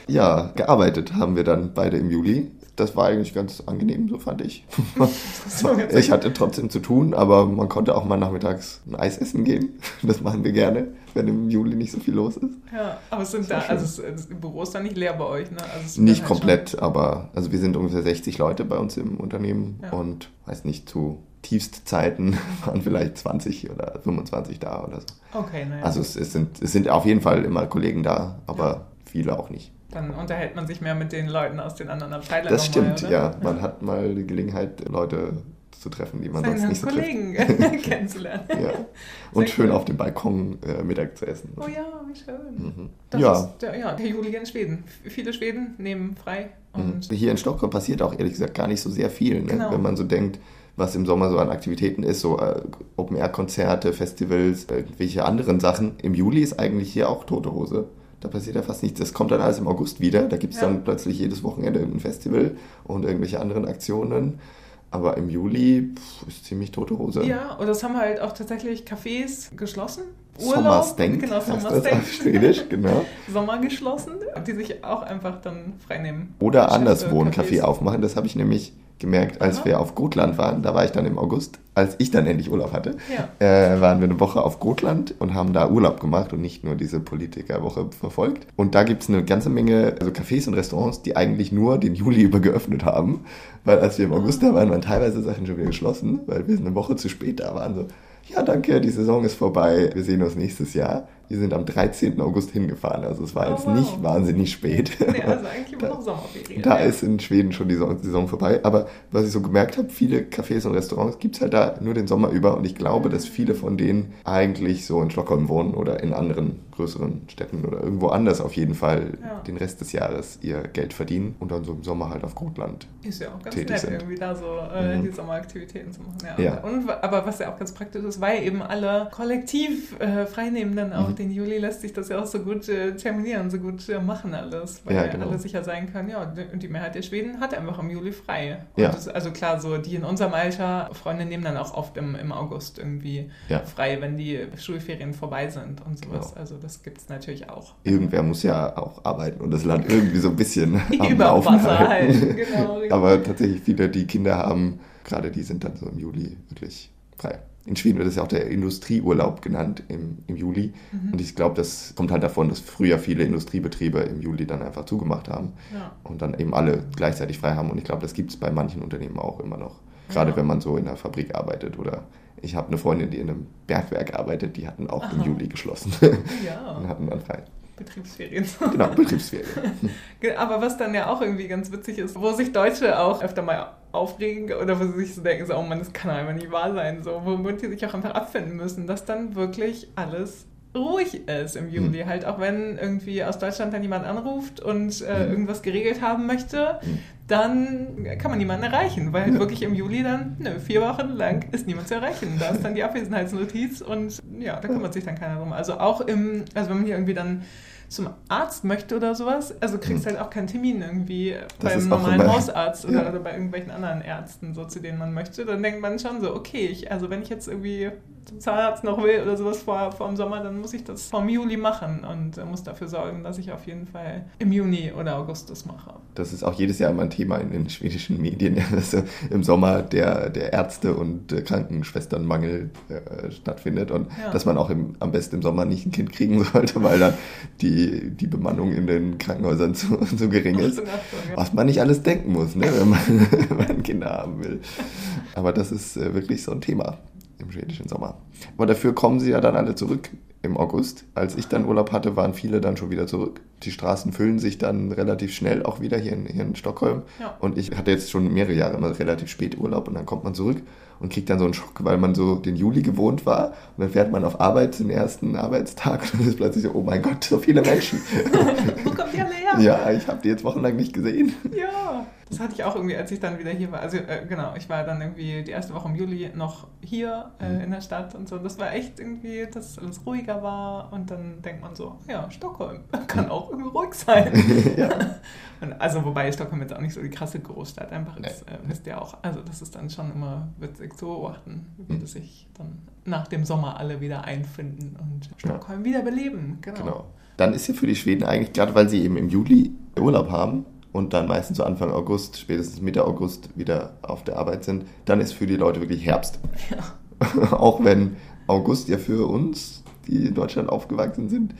Ja, gearbeitet haben wir dann beide im Juli das war eigentlich ganz angenehm, so fand ich. ich hatte trotzdem zu tun, aber man konnte auch mal nachmittags ein Eis essen gehen. Das machen wir gerne, wenn im Juli nicht so viel los ist. Ja, aber es sind da, also das Büro ist da nicht leer bei euch, ne? Also nicht halt komplett, schon... aber also wir sind ungefähr 60 Leute bei uns im Unternehmen ja. und weiß nicht, zu Tiefstzeiten waren vielleicht 20 oder 25 da oder so. Okay, naja. Also es, es, sind, es sind auf jeden Fall immer Kollegen da, aber ja. viele auch nicht. Dann unterhält man sich mehr mit den Leuten aus den anderen Abteilungen. Das stimmt, mal, ja. Man hat mal die Gelegenheit, Leute zu treffen, die man Seine sonst nicht so Kollegen kennenzulernen. ja. Und Sehr schön cool. auf dem Balkon äh, Mittag zu essen. Oh ja, wie schön. Mhm. ja. Ist der, ja, der Juli in Schweden. Viele Schweden nehmen frei. Und mhm. Hier in Stockholm passiert auch ehrlich gesagt gar nicht so sehr viel, ne? genau. wenn man so denkt, was im Sommer so an Aktivitäten ist, so äh, Open-Air-Konzerte, Festivals, irgendwelche anderen Sachen. Im Juli ist eigentlich hier auch tote Hose. Da passiert ja fast nichts. Das kommt dann alles im August wieder. Da gibt es ja. dann plötzlich jedes Wochenende irgendein Festival und irgendwelche anderen Aktionen. Aber im Juli pff, ist ziemlich tote Hose. Ja, und das haben halt auch tatsächlich Cafés geschlossen. Urlaub, Sommerstenk, genau, Sommerstenk. Schwedisch, genau. Sommer geschlossen, die sich auch einfach dann freinehmen. Oder anderswo ein Café aufmachen. Das habe ich nämlich gemerkt, als Aha. wir auf Gotland waren. Da war ich dann im August, als ich dann endlich Urlaub hatte, ja. äh, waren wir eine Woche auf Gotland und haben da Urlaub gemacht und nicht nur diese Politikerwoche verfolgt. Und da gibt es eine ganze Menge also Cafés und Restaurants, die eigentlich nur den Juli über geöffnet haben. Weil als wir im August da waren, waren teilweise Sachen schon wieder geschlossen, weil wir eine Woche zu spät da waren. So, ja, danke, die Saison ist vorbei, wir sehen uns nächstes Jahr. Wir sind am 13. August hingefahren, also es war oh, jetzt wow. nicht wahnsinnig spät. Nee, also eigentlich immer noch Sommerferien. Da ja. ist in Schweden schon die Saison vorbei. Aber was ich so gemerkt habe, viele Cafés und Restaurants gibt es halt da nur den Sommer über und ich glaube, dass viele von denen eigentlich so in Stockholm wohnen oder in anderen größeren Städten oder irgendwo anders auf jeden Fall ja. den Rest des Jahres ihr Geld verdienen und dann so im Sommer halt auf Grotland. Ist ja auch ganz nett, sind. irgendwie da so äh, mhm. die Sommeraktivitäten zu machen. Ja. ja. Und, aber was ja auch ganz praktisch ist, weil eben alle kollektiv äh, Freinehmenden auch mhm den Juli lässt sich das ja auch so gut äh, terminieren, so gut äh, machen alles, weil ja, genau. alle sicher sein können, ja, und die Mehrheit der Schweden hat einfach im Juli frei. Ja. Das, also klar, so die in unserem Alter, Freunde nehmen dann auch oft im, im August irgendwie ja. frei, wenn die Schulferien vorbei sind und sowas. Genau. Also das gibt es natürlich auch. Irgendwer muss ja auch arbeiten und das Land irgendwie so ein bisschen am Laufen Wasser halten. Genau, Aber tatsächlich viele, die Kinder haben, gerade die sind dann so im Juli wirklich frei in Schweden wird es ja auch der Industrieurlaub genannt im, im Juli. Mhm. Und ich glaube, das kommt halt davon, dass früher viele Industriebetriebe im Juli dann einfach zugemacht haben ja. und dann eben alle gleichzeitig frei haben. Und ich glaube, das gibt es bei manchen Unternehmen auch immer noch. Gerade ja. wenn man so in einer Fabrik arbeitet oder ich habe eine Freundin, die in einem Bergwerk arbeitet, die hatten auch Aha. im Juli geschlossen ja. und hatten dann frei. Betriebsferien. Genau, Betriebsferien. Aber was dann ja auch irgendwie ganz witzig ist, wo sich Deutsche auch öfter mal aufregen oder wo sie sich so denken, so, oh Mann, das kann einfach nicht wahr sein, so, womit die sich auch einfach abfinden müssen, dass dann wirklich alles ruhig ist im Juli. Mhm. Halt auch wenn irgendwie aus Deutschland dann jemand anruft und äh, mhm. irgendwas geregelt haben möchte, mhm. dann kann man niemanden erreichen, weil halt ja. wirklich im Juli dann, nö, vier Wochen lang ist niemand zu erreichen. Da ist dann die Abwesenheitsnotiz und ja, da kümmert sich dann keiner drum. Also auch im, also wenn man hier irgendwie dann zum Arzt möchte oder sowas, also kriegst hm. halt auch keinen Termin irgendwie das beim normalen Hausarzt oder, ja. oder, bei irgendwelchen anderen Ärzten, so zu denen man möchte, dann denkt man schon so, okay, ich, also wenn ich jetzt irgendwie zum Zahnarzt noch will oder sowas vor, vor dem Sommer, dann muss ich das vom Juli machen und äh, muss dafür sorgen, dass ich auf jeden Fall im Juni oder August das mache. Das ist auch jedes Jahr immer ein Thema in den schwedischen Medien, dass im Sommer der, der Ärzte- und äh, Krankenschwesternmangel äh, stattfindet und ja. dass man auch im, am besten im Sommer nicht ein Kind kriegen sollte, weil dann die, die Bemannung in den Krankenhäusern zu, zu gering ist. Was man nicht alles denken muss, ne, wenn, man, wenn man Kinder haben will. Aber das ist äh, wirklich so ein Thema im schwedischen Sommer. Aber dafür kommen sie ja dann alle zurück im August. Als ich dann Urlaub hatte, waren viele dann schon wieder zurück. die Straßen füllen sich dann relativ schnell auch wieder hier in, hier in Stockholm. Ja. Und ich hatte jetzt schon mehrere Jahre immer relativ spät Urlaub und dann kommt man zurück und kriegt dann so einen Schock, weil man so den Juli gewohnt war. Und dann fährt man auf Arbeit den ersten Arbeitstag und dann ist plötzlich so, oh mein Gott, so viele Menschen. Wo kommt die alle her? ja, ich habe die jetzt wochenlang nicht gesehen. Ja, das hatte ich auch irgendwie, als ich dann wieder hier war. Also äh, genau, ich war dann irgendwie die erste Woche im Juli noch hier äh, in der Stadt und so. Das war echt irgendwie, dass alles ruhiger war und dann denkt man so, ja, Stockholm kann auch irgendwie ruhig sein. ja. Und also wobei Stockholm jetzt auch nicht so die krasse Großstadt einfach Nee. ist, äh, wisst ihr auch. Also das ist dann schon immer witzig zu beobachten, wie Mhm. das sich dann nach dem Sommer alle wieder einfinden und Stockholm wieder beleben. Genau. Genau. Dann ist ja für die Schweden eigentlich, gerade weil sie eben im Juli Urlaub haben und dann meistens so Anfang August, spätestens Mitte August wieder auf der Arbeit sind, dann ist für die Leute wirklich Herbst. Auch wenn August ja für uns, die in Deutschland aufgewachsen sind,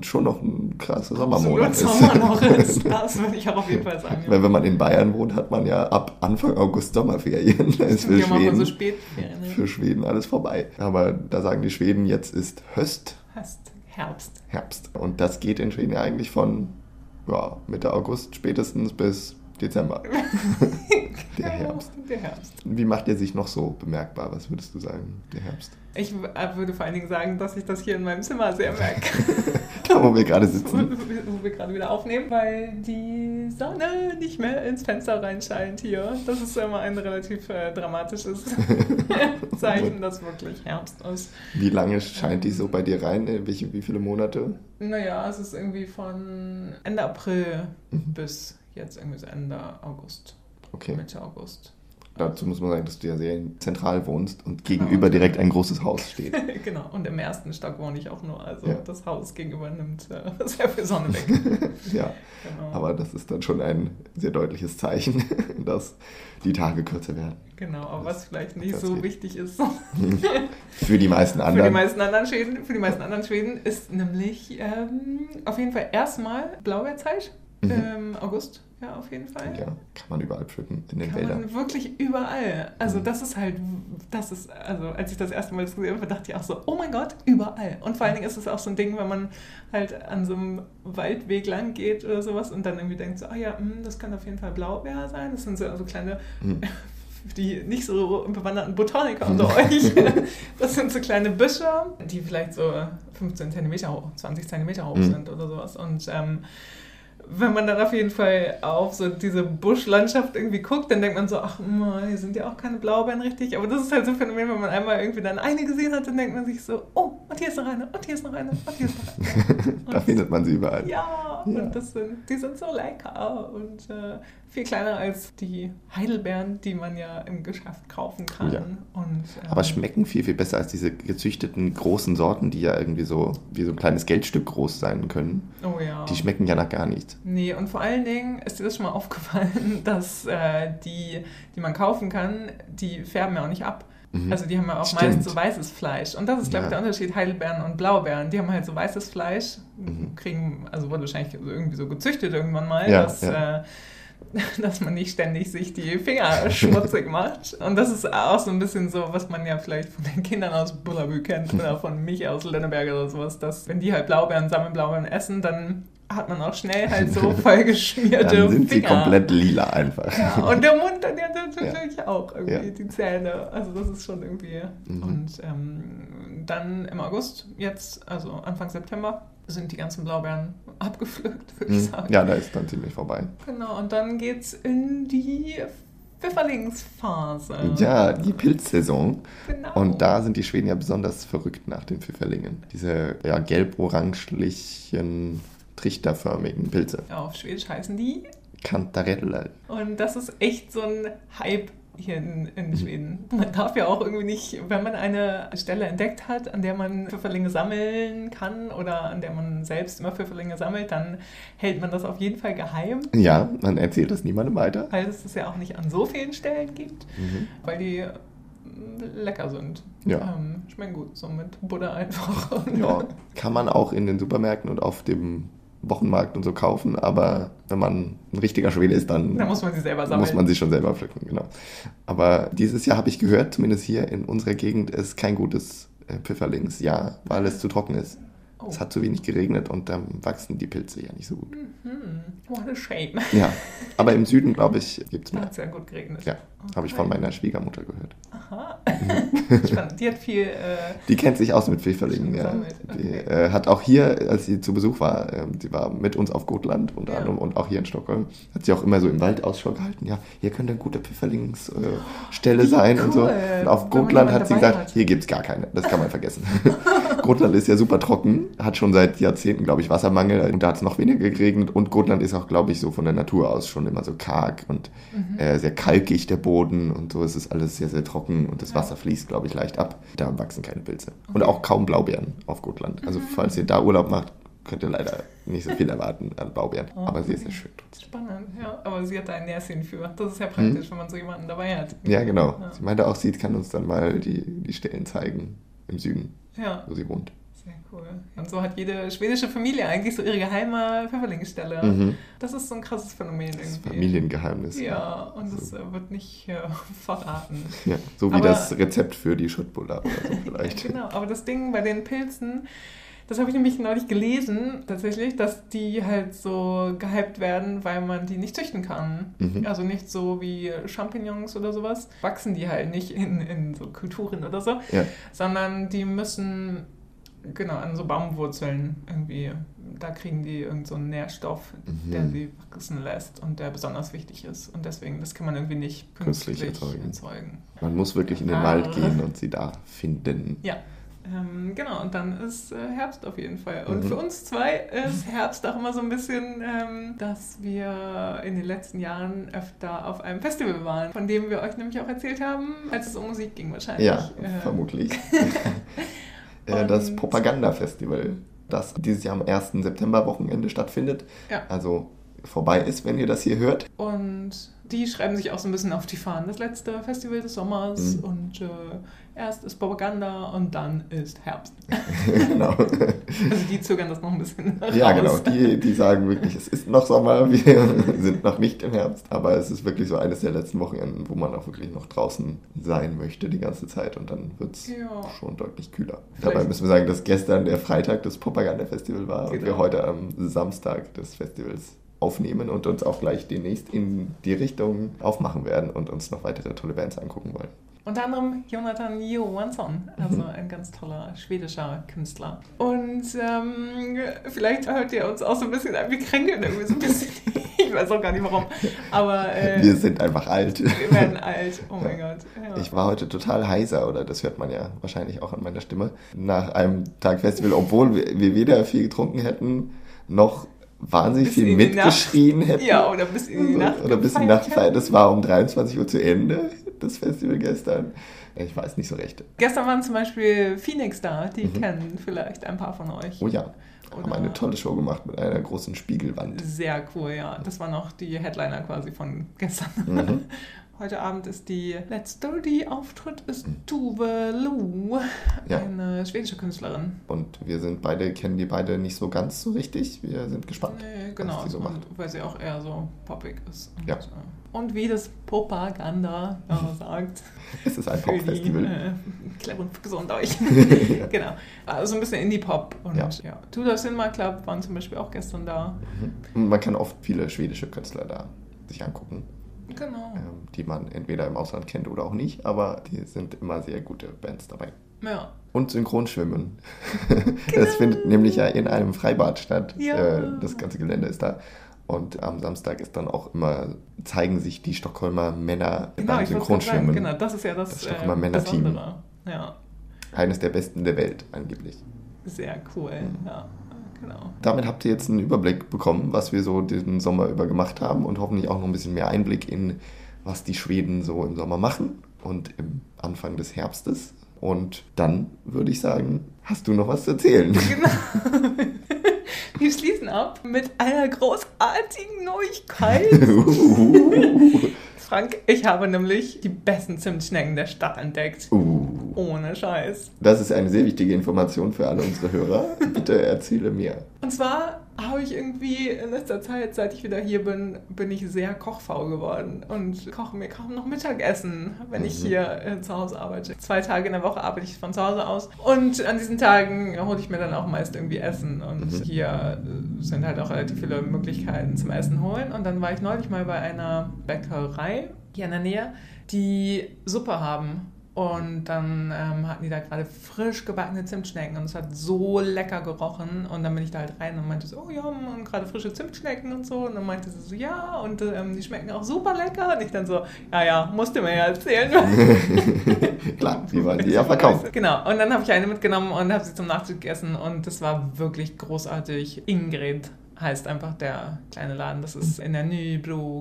schon noch ein krasser Sommermonat ist. Sommer noch ist. Das würde ich auch auf jeden Fall sagen. Weil wenn man in Bayern wohnt, hat man ja ab Anfang August Sommerferien. Da ist für ja, wir so Schweden, Spätferien. für Schweden alles vorbei. Aber da sagen die Schweden, jetzt ist Höst, Hast Herbst. Herbst. Und das geht in Schweden ja eigentlich von ja, Mitte August spätestens bis Dezember. Der Herbst. Der Herbst. Wie macht er sich noch so bemerkbar? Was würdest du sagen, der Herbst? Ich würde vor allen Dingen sagen, dass ich das hier in meinem Zimmer sehr merke. Wo wir gerade wo sitzen. wir gerade wieder aufnehmen, weil die Sonne nicht mehr ins Fenster reinscheint hier. Das ist immer ein relativ äh, dramatisches Zeichen, dass wirklich Herbst ist. Wie lange scheint die so bei dir rein? Äh, Welche, wie viele Monate? Naja, es ist irgendwie von Ende April bis jetzt irgendwie so Ende August, Okay. Mitte August. Dazu muss man sagen, dass du ja sehr zentral wohnst und gegenüber direkt ein großes Haus steht. genau, und im ersten Stock wohne ich auch nur. Also Ja. das Haus gegenüber nimmt äh, sehr viel Sonne weg. ja, Genau. aber das ist dann schon ein sehr deutliches Zeichen, dass die Tage kürzer werden. genau, aber was vielleicht nicht das so geht. wichtig ist Für die meisten für die anderen. meisten anderen Schweden, für die meisten anderen Schweden ist nämlich ähm, auf jeden Fall erstmal Blaubeerzeit Mhm. im August. Ja, auf jeden Fall. Ja, kann man überall pflücken in den Kann Wäldern. man wirklich überall. Also Mhm. das ist halt, das ist, also als ich das erste Mal das gesehen habe, dachte ich auch so, oh mein Gott, überall. Und vor allen Dingen ist es auch so ein Ding, wenn man halt an so einem Waldweg lang geht oder sowas und dann irgendwie denkt so, ah ja, hm, das kann auf jeden Fall Blaubeer sein. Das sind so also kleine, Mhm. die nicht so bewanderten Botaniker unter euch. Das sind so kleine Büsche, die vielleicht so 15 Zentimeter hoch, 20 Zentimeter hoch Mhm. sind oder sowas. Und ähm, wenn man dann auf jeden Fall auf so diese Buschlandschaft irgendwie guckt, dann denkt man so, ach, hier sind ja auch keine Blaubeeren richtig. Aber das ist halt so ein Phänomen, wenn man einmal irgendwie dann eine gesehen hat, dann denkt man sich so, oh, und hier ist noch eine, und hier ist noch eine, und hier ist noch eine. da findet man sie überall. Ja, Ja. und das sind, die sind so lecker und äh, viel kleiner als die Heidelbeeren, die man ja im Geschäft kaufen kann. Ja. Und, ähm, Aber schmecken viel, viel besser als diese gezüchteten großen Sorten, die ja irgendwie so wie so ein kleines Geldstück groß sein können. Oh ja. Die schmecken ja nach gar nichts. Nee, und vor allen Dingen ist dir das schon mal aufgefallen, dass äh, die, die man kaufen kann, die färben ja auch nicht ab. Mhm. Also die haben ja auch Stimmt. meist so weißes Fleisch. Und das ist, glaube ich, Ja. der Unterschied Heidelbeeren und Blaubeeren. Die haben halt so weißes Fleisch, Mhm. kriegen, also wurde wahrscheinlich irgendwie so gezüchtet irgendwann mal, Ja, dass, ja. Äh, dass man nicht ständig sich die Finger schmutzig macht. Und das ist auch so ein bisschen so, was man ja vielleicht von den Kindern aus Bullabü kennt oder von mich aus Lenneberg oder sowas, dass wenn die halt Blaubeeren sammeln, Blaubeeren essen, dann hat man auch schnell halt so vollgeschmierte Dann sind sie Finger. komplett lila einfach. Ja, und der Mund dann ja natürlich auch irgendwie, Ja. die Zähne. Also das ist schon irgendwie. Mhm. Und ähm, dann im August, jetzt, also Anfang September, sind die ganzen Blaubeeren abgepflückt, würde ich Mhm. sagen. Ja, da ist dann ziemlich vorbei. Genau, und dann geht's in die Pfifferlingsphase. Ja, die Pilzsaison. Genau. Und da sind die Schweden ja besonders verrückt nach den Pfifferlingen. Diese ja, gelb-oranglichen, trichterförmigen Pilze. Auf Schwedisch heißen die. Kantarelle. Und das ist echt so ein Hype hier in, in. Schweden. Man darf ja auch irgendwie nicht, wenn man eine Stelle entdeckt hat, an der man Pfifferlinge sammeln kann oder an der man selbst immer Pfifferlinge sammelt, dann hält man das auf jeden Fall geheim, Ja, man erzählt das niemandem weiter. weil es das ja auch nicht an so vielen Stellen gibt, Mhm. weil die mm, lecker sind. Ja. Ähm, schmecken gut, so mit Butter einfach. Ja, kann man auch in den Supermärkten und auf dem Wochenmarkt und so kaufen, aber wenn man ein richtiger Schwede ist, dann Da muss man sie selber sammeln. muss man sie schon selber pflücken, genau. Aber dieses Jahr habe ich gehört, zumindest hier in unserer Gegend, ist kein gutes äh, Pfifferlingsjahr, weil es zu trocken ist. Oh. Es hat zu wenig geregnet und dann wachsen die Pilze ja nicht so gut. Mhm. What a shame. Ja, aber im Süden, glaube ich, gibt es mehr. Hat sehr gut geregnet. Ja, okay. habe ich von meiner Schwiegermutter gehört. Aha. Spannend. Die hat viel. Äh, die kennt sich aus mit Pfifferlingen, ja. Die äh, hat auch hier, als sie zu Besuch war, äh, sie war mit uns auf Gotland unter ja. anderem und auch hier in Stockholm, hat sie auch immer so im Wald Ausschau gehalten. Ja, hier könnte eine gute Pfifferlingsstelle sein cool. und so. Und auf Gotland hat sie gesagt, hat. hier gibt es gar keine. Das kann man vergessen. Gotland ist ja super trocken, hat schon seit Jahrzehnten, glaube ich, Wassermangel und da hat es noch weniger geregnet und Gotland ist auch, glaube ich, so von der Natur aus schon immer so karg und mhm. äh, sehr kalkig der Boden und so. Es ist alles sehr, sehr trocken und das. Wasser fließt, glaube ich, leicht ab. Da wachsen keine Pilze. Okay. Und auch kaum Blaubeeren auf Gotland. Also, mhm. falls ihr da Urlaub macht, könnt ihr leider nicht so viel erwarten an Blaubeeren. Oh, aber sehr, sehr schön. Spannend, ja. Aber sie hat da ein Näschen für. Das ist ja praktisch, hm. wenn man so jemanden dabei hat. Ja, genau. Ja. Sie meinte auch, sie kann uns dann mal die, die Stellen zeigen im Süden, ja. wo sie wohnt. Sehr cool. Und so hat jede schwedische Familie eigentlich so ihre geheime Pfefferlingsstelle. Mhm. Das ist so ein krasses Phänomen irgendwie. Das Familiengeheimnis. Ja, und das also. wird nicht äh, verraten. Ja, so wie aber, das Rezept für die Schüttbulla oder so vielleicht. genau, aber das Ding bei den Pilzen, das habe ich nämlich neulich gelesen, tatsächlich, dass die halt so gehypt werden, weil man die nicht züchten kann. Mhm. Also nicht so wie Champignons oder sowas. Wachsen die halt nicht in, in so Kulturen oder so, ja. sondern die müssen genau, an so Baumwurzeln irgendwie, da kriegen die irgendeinen so Nährstoff, mhm. der sie wachsen lässt und der besonders wichtig ist. Und deswegen, das kann man irgendwie nicht künstlich, künstlich erzeugen. erzeugen. Man muss wirklich in den ah. Wald gehen und sie da finden. Ja. Ähm, genau, und dann ist äh, Herbst auf jeden Fall. Und mhm. für uns zwei ist Herbst auch immer so ein bisschen, ähm, dass wir in den letzten Jahren öfter auf einem Festival waren, von dem wir euch nämlich auch erzählt haben, als es um Musik ging wahrscheinlich. Ja, äh, vermutlich. das Propaganda-Festival, das dieses Jahr am 1. September-Wochenende stattfindet. Ja. Also vorbei ist, wenn ihr das hier hört. Und die schreiben sich auch so ein bisschen auf die Fahnen. Das letzte Festival des Sommers mhm. und äh, erst ist Propaganda und dann ist Herbst. genau. Also die zögern das noch ein bisschen raus. Ja, genau. Die, die sagen wirklich, es ist noch Sommer, wir sind noch nicht im Herbst. Aber es ist wirklich so eines der letzten Wochenenden, wo man auch wirklich noch draußen sein möchte die ganze Zeit und dann wird es ja. schon deutlich kühler. Vielleicht. Dabei müssen wir sagen, dass gestern der Freitag des Propaganda-Festival war genau. und wir heute am Samstag des Festivals aufnehmen und uns auch gleich demnächst in die Richtung aufmachen werden und uns noch weitere tolle Bands angucken wollen. Unter anderem Jonathan Johansson, also mhm. ein ganz toller schwedischer Künstler. Und ähm, vielleicht hört ihr uns auch so ein bisschen an, wir kränkeln irgendwie so ein bisschen. ich weiß auch gar nicht warum. Aber äh, wir sind einfach alt. Wir werden alt, oh mein ja. Gott. Ja. Ich war heute total heiser, oder das hört man ja wahrscheinlich auch an meiner Stimme, nach einem Tag Festival, obwohl wir weder viel getrunken hätten, noch wahnsinnig viel mitgeschrien hätten. Ja, oder bis in die Nacht. Oder bis in die Nacht. Das war um 23 Uhr zu Ende, das Festival gestern. Ich weiß nicht so recht. Gestern waren zum Beispiel Phoenix da, die mhm. kennen vielleicht ein paar von euch. Oh ja. Oder haben eine tolle Show gemacht mit einer großen Spiegelwand. Sehr cool, ja. Das waren auch die Headliner quasi von gestern. Mhm. Heute Abend ist die letzte, die auftritt, ist hm. Tuve Lu, ja. eine schwedische Künstlerin. Und wir sind beide, kennen die beide nicht so ganz so richtig. Wir sind gespannt, nee, genau, was die so macht. weil sie auch eher so poppig ist. Und, ja. Äh, und wie das Propaganda sagt. es ist ein Popfestival. Äh, clever und gesund euch. ja. Genau. Also ein bisschen Indie-Pop. Und ja. ja. Tudor Cinema Club waren zum Beispiel auch gestern da. Mhm. Man kann oft viele schwedische Künstler da sich angucken. Genau. Ähm, die man entweder im Ausland kennt oder auch nicht, aber die sind immer sehr gute Bands dabei. Ja. Und Synchronschwimmen. Genau. Das findet nämlich ja in einem Freibad statt. Ja. Äh, das ganze Gelände ist da. Und am Samstag ist dann auch immer, zeigen sich die Stockholmer Männer genau, beim Synchronschwimmen. Sagen, genau, das ist ja das, das Stockholmer äh, Männerteam. Ja. Eines der besten der Welt, angeblich. Sehr cool, mhm. ja. Genau. Damit habt ihr jetzt einen Überblick bekommen, was wir so den Sommer über gemacht haben und hoffentlich auch noch ein bisschen mehr Einblick in, was die Schweden so im Sommer machen und im Anfang des Herbstes. Und dann würde ich sagen, hast du noch was zu erzählen? Genau. Wir schließen ab mit einer großartigen Neuigkeit. Frank, ich habe nämlich die besten Zimtschnecken der Stadt entdeckt. Uh. Ohne Scheiß. Das ist eine sehr wichtige Information für alle unsere Hörer. Bitte erzähle mir. Und zwar habe ich irgendwie in letzter Zeit, seit ich wieder hier bin, bin ich sehr kochfaul geworden und koche mir kaum noch Mittagessen, wenn ich mhm. hier äh, zu Hause arbeite. Zwei Tage in der Woche arbeite ich von zu Hause aus und an diesen Tagen hole ich mir dann auch meist irgendwie Essen und mhm. hier äh, sind halt auch relativ viele Möglichkeiten zum Essen holen. Und dann war ich neulich mal bei einer Bäckerei hier in der Nähe, die Suppe haben und dann ähm, hatten die da gerade frisch gebackene Zimtschnecken und es hat so lecker gerochen. Und dann bin ich da halt rein und meinte so, oh ja, und gerade frische Zimtschnecken und so. Und dann meinte sie so, ja, und ähm, die schmecken auch super lecker. Und ich dann so, ja, ja, musste mir ja erzählen. Klar, die waren die ja verkauft. Genau, und dann habe ich eine mitgenommen und habe sie zum Nachtisch gegessen. Und das war wirklich großartig. Ingrid heißt einfach der kleine Laden. Das ist in der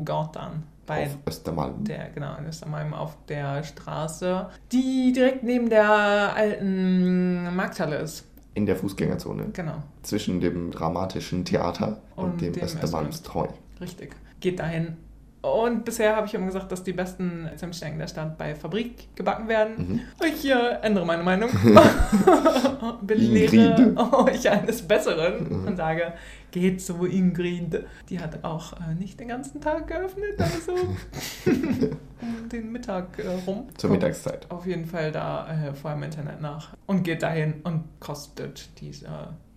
Garten bei auf Östermalm. Der, genau, in Östermalm auf der Straße, die direkt neben der alten Markthalle ist. In der Fußgängerzone. Genau. Zwischen dem dramatischen Theater und, und dem, dem Östermalmstreu. Richtig. Geht dahin und bisher habe ich immer gesagt, dass die besten Zimtschnecken der Stadt bei Fabrik gebacken werden. Mhm. Ich äh, ändere meine Meinung. Belehre euch eines Besseren mhm. und sage, geht zu Ingrid. Die hat auch äh, nicht den ganzen Tag geöffnet, also um den Mittag äh, rum. Zur Mittagszeit. Auf jeden Fall da äh, vor im Internet nach und geht dahin und kostet diese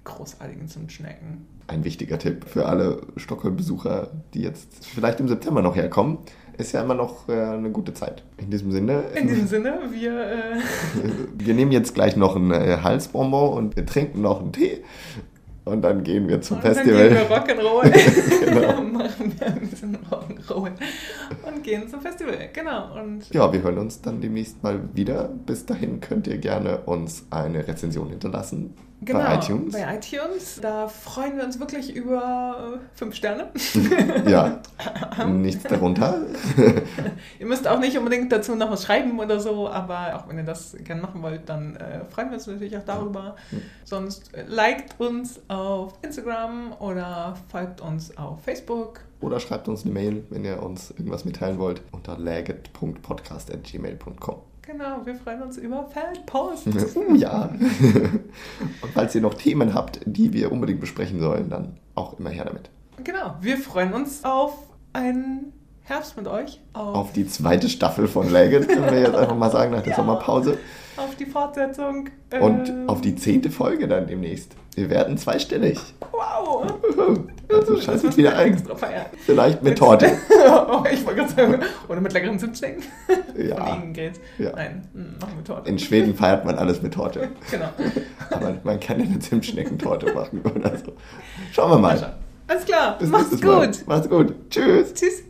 großartigen Zimtschnecken ein wichtiger Tipp für alle Stockholm-Besucher, die jetzt vielleicht im September noch herkommen. Ist ja immer noch äh, eine gute Zeit. In diesem Sinne. In diesem Sinne, wir. Äh wir nehmen jetzt gleich noch ein äh, Halsbonbon und wir trinken noch einen Tee. Und dann gehen wir zum und Festival. Dann gehen wir Rock'n'Roll. genau. Machen wir ein bisschen Rock'n'Roll. Und gehen zum Festival. Genau. Und ja, wir hören uns dann demnächst mal wieder. Bis dahin könnt ihr gerne uns eine Rezension hinterlassen Genau, bei iTunes. Bei iTunes. Da freuen wir uns wirklich über äh, fünf Sterne. ja, nichts darunter. ihr müsst auch nicht unbedingt dazu noch was schreiben oder so, aber auch wenn ihr das gerne machen wollt, dann äh, freuen wir uns natürlich auch darüber. Mhm. Sonst äh, liked uns auf Instagram oder folgt uns auf Facebook. Oder schreibt uns eine Mail, wenn ihr uns irgendwas mitteilen wollt, unter laget.podcast.gmail.com. Genau, wir freuen uns über Feldpost. Uh, ja. Und falls ihr noch Themen habt, die wir unbedingt besprechen sollen, dann auch immer her damit. Genau, wir freuen uns auf einen Herbst mit euch. Auf, auf die zweite Staffel von Legend, können wir jetzt einfach mal sagen, nach der ja. Sommerpause. Auf die Fortsetzung. Und ähm, auf die zehnte Folge dann demnächst. Wir werden zweistellig. Wow! Also schaltet wieder ein. Vielleicht mit, mit Torte. oh, ich wollte gerade sagen, oder mit leckeren Zimtschnecken. Ja. ja. Nein, hm, machen wir Torte. In Schweden feiert man alles mit Torte. genau. Aber man kann ja eine Zimtschneckentorte machen oder so. Schauen wir mal. Alles klar. Bis Mach's gut. Mal. Mach's gut. Tschüss. Tschüss.